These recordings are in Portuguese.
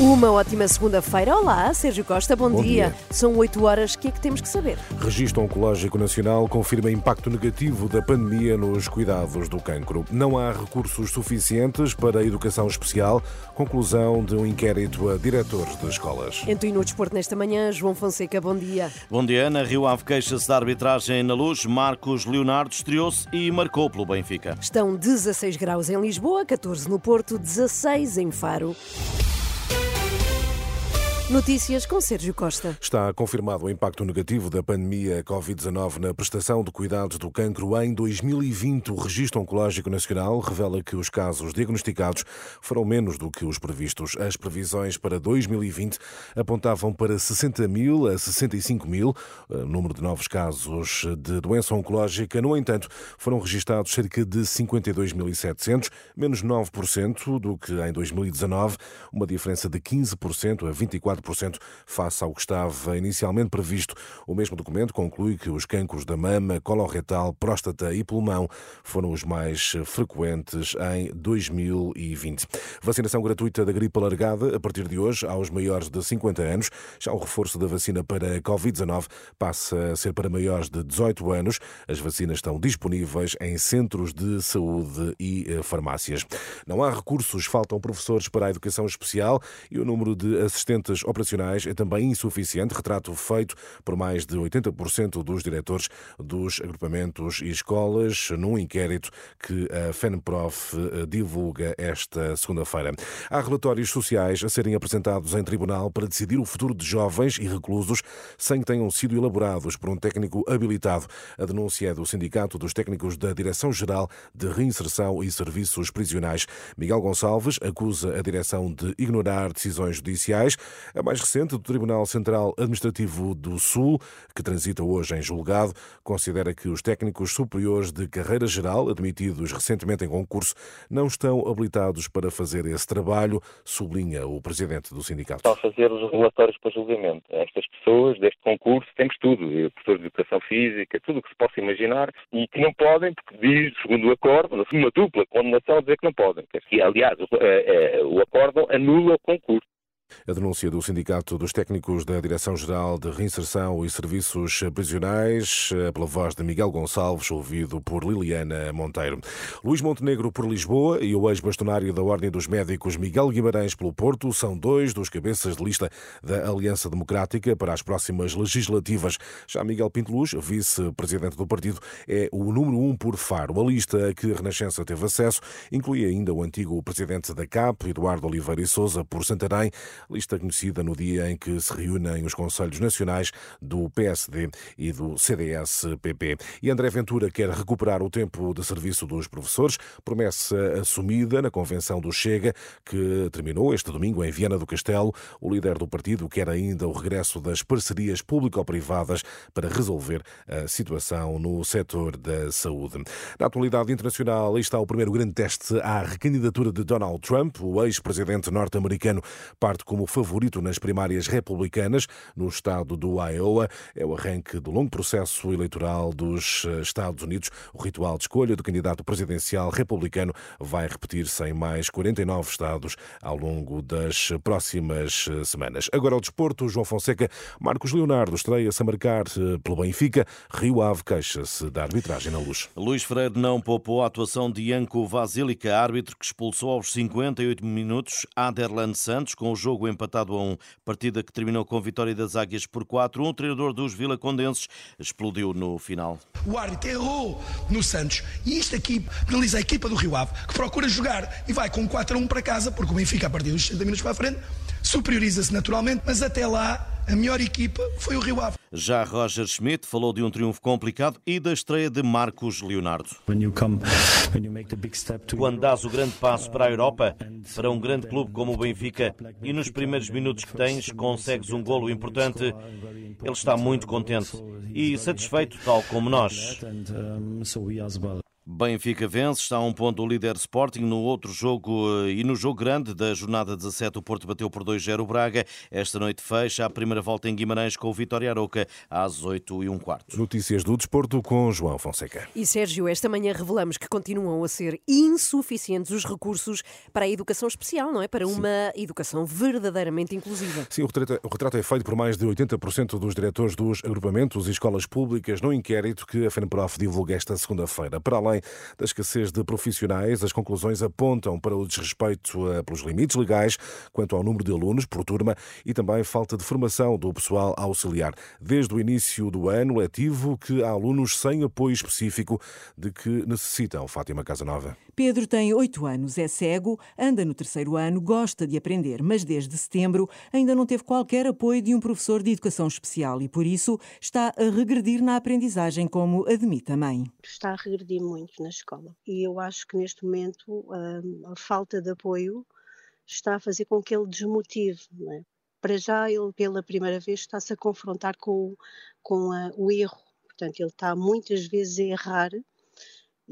Uma ótima segunda-feira. Olá, Sérgio Costa, bom, Bom dia. dia. São 8 horas, o que é que temos que saber? Registro Oncológico Nacional confirma impacto negativo da pandemia nos cuidados do cancro. Não há recursos suficientes para a educação especial. Conclusão de um inquérito a diretores de escolas. Então e no desporto nesta manhã, João Fonseca, bom dia. Bom dia, Ana. Rio Ave queixa-se da arbitragem na luz. Marcos Leonardo estreou-se e marcou pelo Benfica. Estão 16 graus em Lisboa, 14 no Porto, 16 em Faro. Notícias com Sérgio Costa. Está confirmado o impacto negativo da pandemia Covid-19 na prestação de cuidados do cancro em 2020. O Registro Oncológico Nacional revela que os casos diagnosticados foram menos do que os previstos. As previsões para 2020 apontavam para 60 mil a 65 mil, o número de novos casos de doença oncológica. No entanto, foram registados cerca de 52.700, menos 9% do que em 2019, uma diferença de 15% a 24% face ao que estava inicialmente previsto. O mesmo documento conclui que os cancros da mama, coloretal, próstata e pulmão foram os mais frequentes em 2020. Vacinação gratuita da gripe alargada a partir de hoje aos maiores de 50 anos. Já o reforço da vacina para a Covid-19 passa a ser para maiores de 18 anos. As vacinas estão disponíveis em centros de saúde e eh, farmácias. Não há recursos, faltam professores para a educação especial e o número de assistentes operacionais é também insuficiente, retrato feito por mais de 80% dos diretores dos agrupamentos e escolas num inquérito que a FENPROF eh, divulga esta segunda-feira. Há relatórios sociais a serem apresentados em tribunal para decidir o futuro de jovens e reclusos sem que tenham sido elaborados por um técnico habilitado. A denúncia é do Sindicato dos Técnicos da Direção-Geral de Reinserção e Serviços Prisionais. Miguel Gonçalves acusa a direção de ignorar decisões judiciais. A mais recente, do Tribunal Central Administrativo do Sul, que transita hoje em julgado, considera que os técnicos superiores de carreira geral, admitidos recentemente em concurso, não estão habilitados para fazer esse trabalho, sublinha o presidente do sindicato. Ao fazer os relatórios para julgamento, estas pessoas deste concurso temos tudo, professores de educação física, tudo o que se possa imaginar, e que não podem, porque diz, segundo o acordo, uma dupla condenação a dizer que não podem. Que, aliás, o, eh, eh, o acordo anula o concurso. A denúncia do Sindicato dos Técnicos da Direção-Geral de Reinserção e Serviços Prisionais, eh, pela voz de Miguel Gonçalves, ouvido por Liliana Monteiro. Luís Montenegro por Lisboa e o ex-bastonário da Ordem dos Médicos Miguel Guimarães pelo Porto são dois dos cabeças de lista da Aliança Democrática para as próximas legislativas. Já Miguel Pinto Luz, vice-presidente do partido, é o número um por Faro. A lista a que a Renascença teve acesso inclui ainda o antigo presidente da CAP, Eduardo Oliveira e Souza, por Santarém, lista conhecida no dia em que se reúnem os Conselhos Nacionais do PSD e do CDS-PP. E André Ventura quer recuperar o tempo de serviço dos professores, promessa assumida na convenção do Chega, que terminou este domingo em Viana do Castelo. O líder do partido quer ainda o regresso das parcerias público-privadas para resolver a situação no setor da saúde. Na atualidade internacional, está o primeiro grande teste à recandidatura de Donald Trump. O ex-presidente norte-americano parte como favorito nas primárias republicanas no estado do Iowa. É o arranque do longo processo eleitoral dos eh, Estados Unidos. O ritual de escolha do candidato presidencial republicano vai repetir-se em mais 49 estados ao longo das próximas eh, semanas. Agora ao desporto, João Fonseca, Marcos Leonardo estreia-se a marcar eh, pelo Benfica. Rio Ave queixa-se da arbitragem na luz. Luís Freire não poupou a atuação de Ianco Vasilica, árbitro que expulsou aos 58 minutos Aderlan Santos com o jogo empatado a um. Partida que terminou com vitória das Águias por 4. Um treinador dos Vila Condenses explodiu no final. O árbitro errou no Santos e isto aqui penaliza a equipa do Rio Ave que procura jogar e vai com 4 a 1 para casa porque o Benfica a partir dos 60 minutos para a frente superioriza-se naturalmente, mas até lá a melhor equipa foi o Rio Ave. Já Roger Schmidt falou de um triunfo complicado e da estreia de Marcos Leonardo. Quando dás o grande passo para a Europa, para um grande clube como o Benfica, e nos primeiros minutos que tens consegues um golo importante, ele está muito contente e satisfeito, tal como nós. Benfica vence, está a um ponto o líder Sporting. No outro jogo eh, e no jogo grande da jornada 17, o Porto bateu por 2-0 o Braga. Esta noite fecha a primeira volta em Guimarães com o Vitória Aroca às 8 e um quarto. Notícias do desporto com João Fonseca. E Sérgio, esta manhã revelamos que continuam a ser insuficientes os recursos para a educação especial, não é? Para uma educação verdadeiramente inclusiva. Sim, o retrato, o retrato é feito por mais de 80% dos diretores dos agrupamentos e escolas públicas no inquérito que a FENPROF divulga esta segunda-feira. Para além da escassez de profissionais, as conclusões apontam para o desrespeito eh, pelos limites legais quanto ao número de alunos por turma e também falta de formação do pessoal auxiliar. Desde o início do ano letivo que há alunos sem apoio específico de que necessitam. Fátima Casanova. Pedro tem oito anos, é cego, anda no terceiro ano, gosta de aprender, mas desde setembro ainda não teve qualquer apoio de um professor de educação especial e, por isso, está a regredir na aprendizagem, como admite a mãe. Está a regredir muito na escola e eu acho que neste momento hum, a, falta de apoio está a fazer com que ele desmotive. É? Para já, ele pela primeira vez está-se a confrontar com, com a, o erro. Portanto, ele está muitas vezes a errar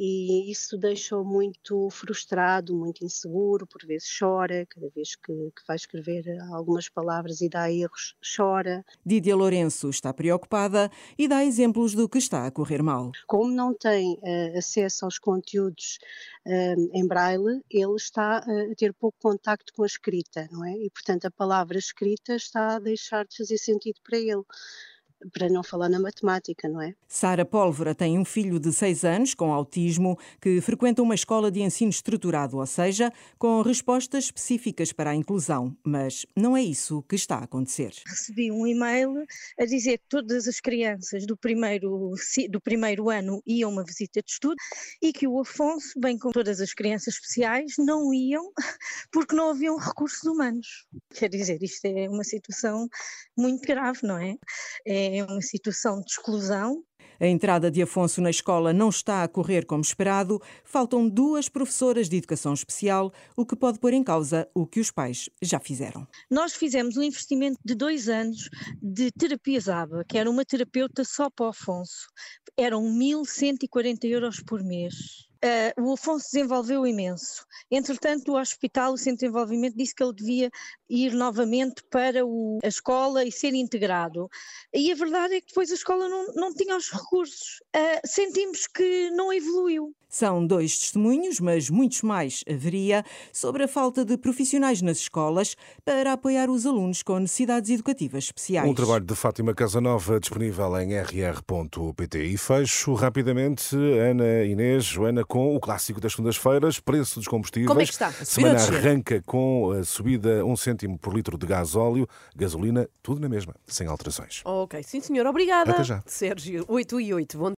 e isso deixa-o muito frustrado, muito inseguro, por vezes chora, cada vez que, que, vai escrever algumas palavras e dá erros, chora. Didia Lourenço está preocupada e dá exemplos do que está a correr mal. Como não tem uh, acesso aos conteúdos uh, em braille, ele está uh, a ter pouco contacto com a escrita, não é? E, portanto, a palavra escrita está a deixar de fazer sentido para ele para não falar na matemática, não é? Sara Pólvora tem um filho de 6 anos com autismo que frequenta uma escola de ensino estruturado, ou seja, com respostas específicas para a inclusão, mas não é isso que está a acontecer. Recebi um e-mail a dizer que todas as crianças do primeiro, do primeiro ano iam uma visita de estudo e que o Afonso, bem como todas as crianças especiais, não iam porque não haviam recursos humanos. Quer dizer, isto é uma situação muito grave, não é? É é uma situação de exclusão. A entrada de Afonso na escola não está a correr como esperado. Faltam duas professoras de educação especial, o que pode pôr em causa o que os pais já fizeram. Nós fizemos um investimento de dois anos de terapias ABA, que era uma terapeuta só para o Afonso. Eram 1.140 euros por mês. Uh, o Afonso desenvolveu imenso. Entretanto, o hospital, o centro de desenvolvimento, disse que ele devia ir novamente para o, a escola e ser integrado. E a verdade é que depois a escola não, não tinha os recursos. Uh, sentimos que não evoluiu. São dois testemunhos, mas muitos mais haveria, sobre a falta de profissionais nas escolas para apoiar os alunos com necessidades educativas especiais. Um trabalho de Fátima Casanova disponível em rr.pt. E fecho rapidamente, Ana Inês, Joana, com o clássico das segundas-feiras, preço dos combustíveis. Como é que está? A semana arranca com a subida um cêntimo por litro de gás óleo, gasolina, tudo na mesma, sem alterações. Ok, sim senhor, obrigada. Até já. Sérgio, 8 e 8. Bom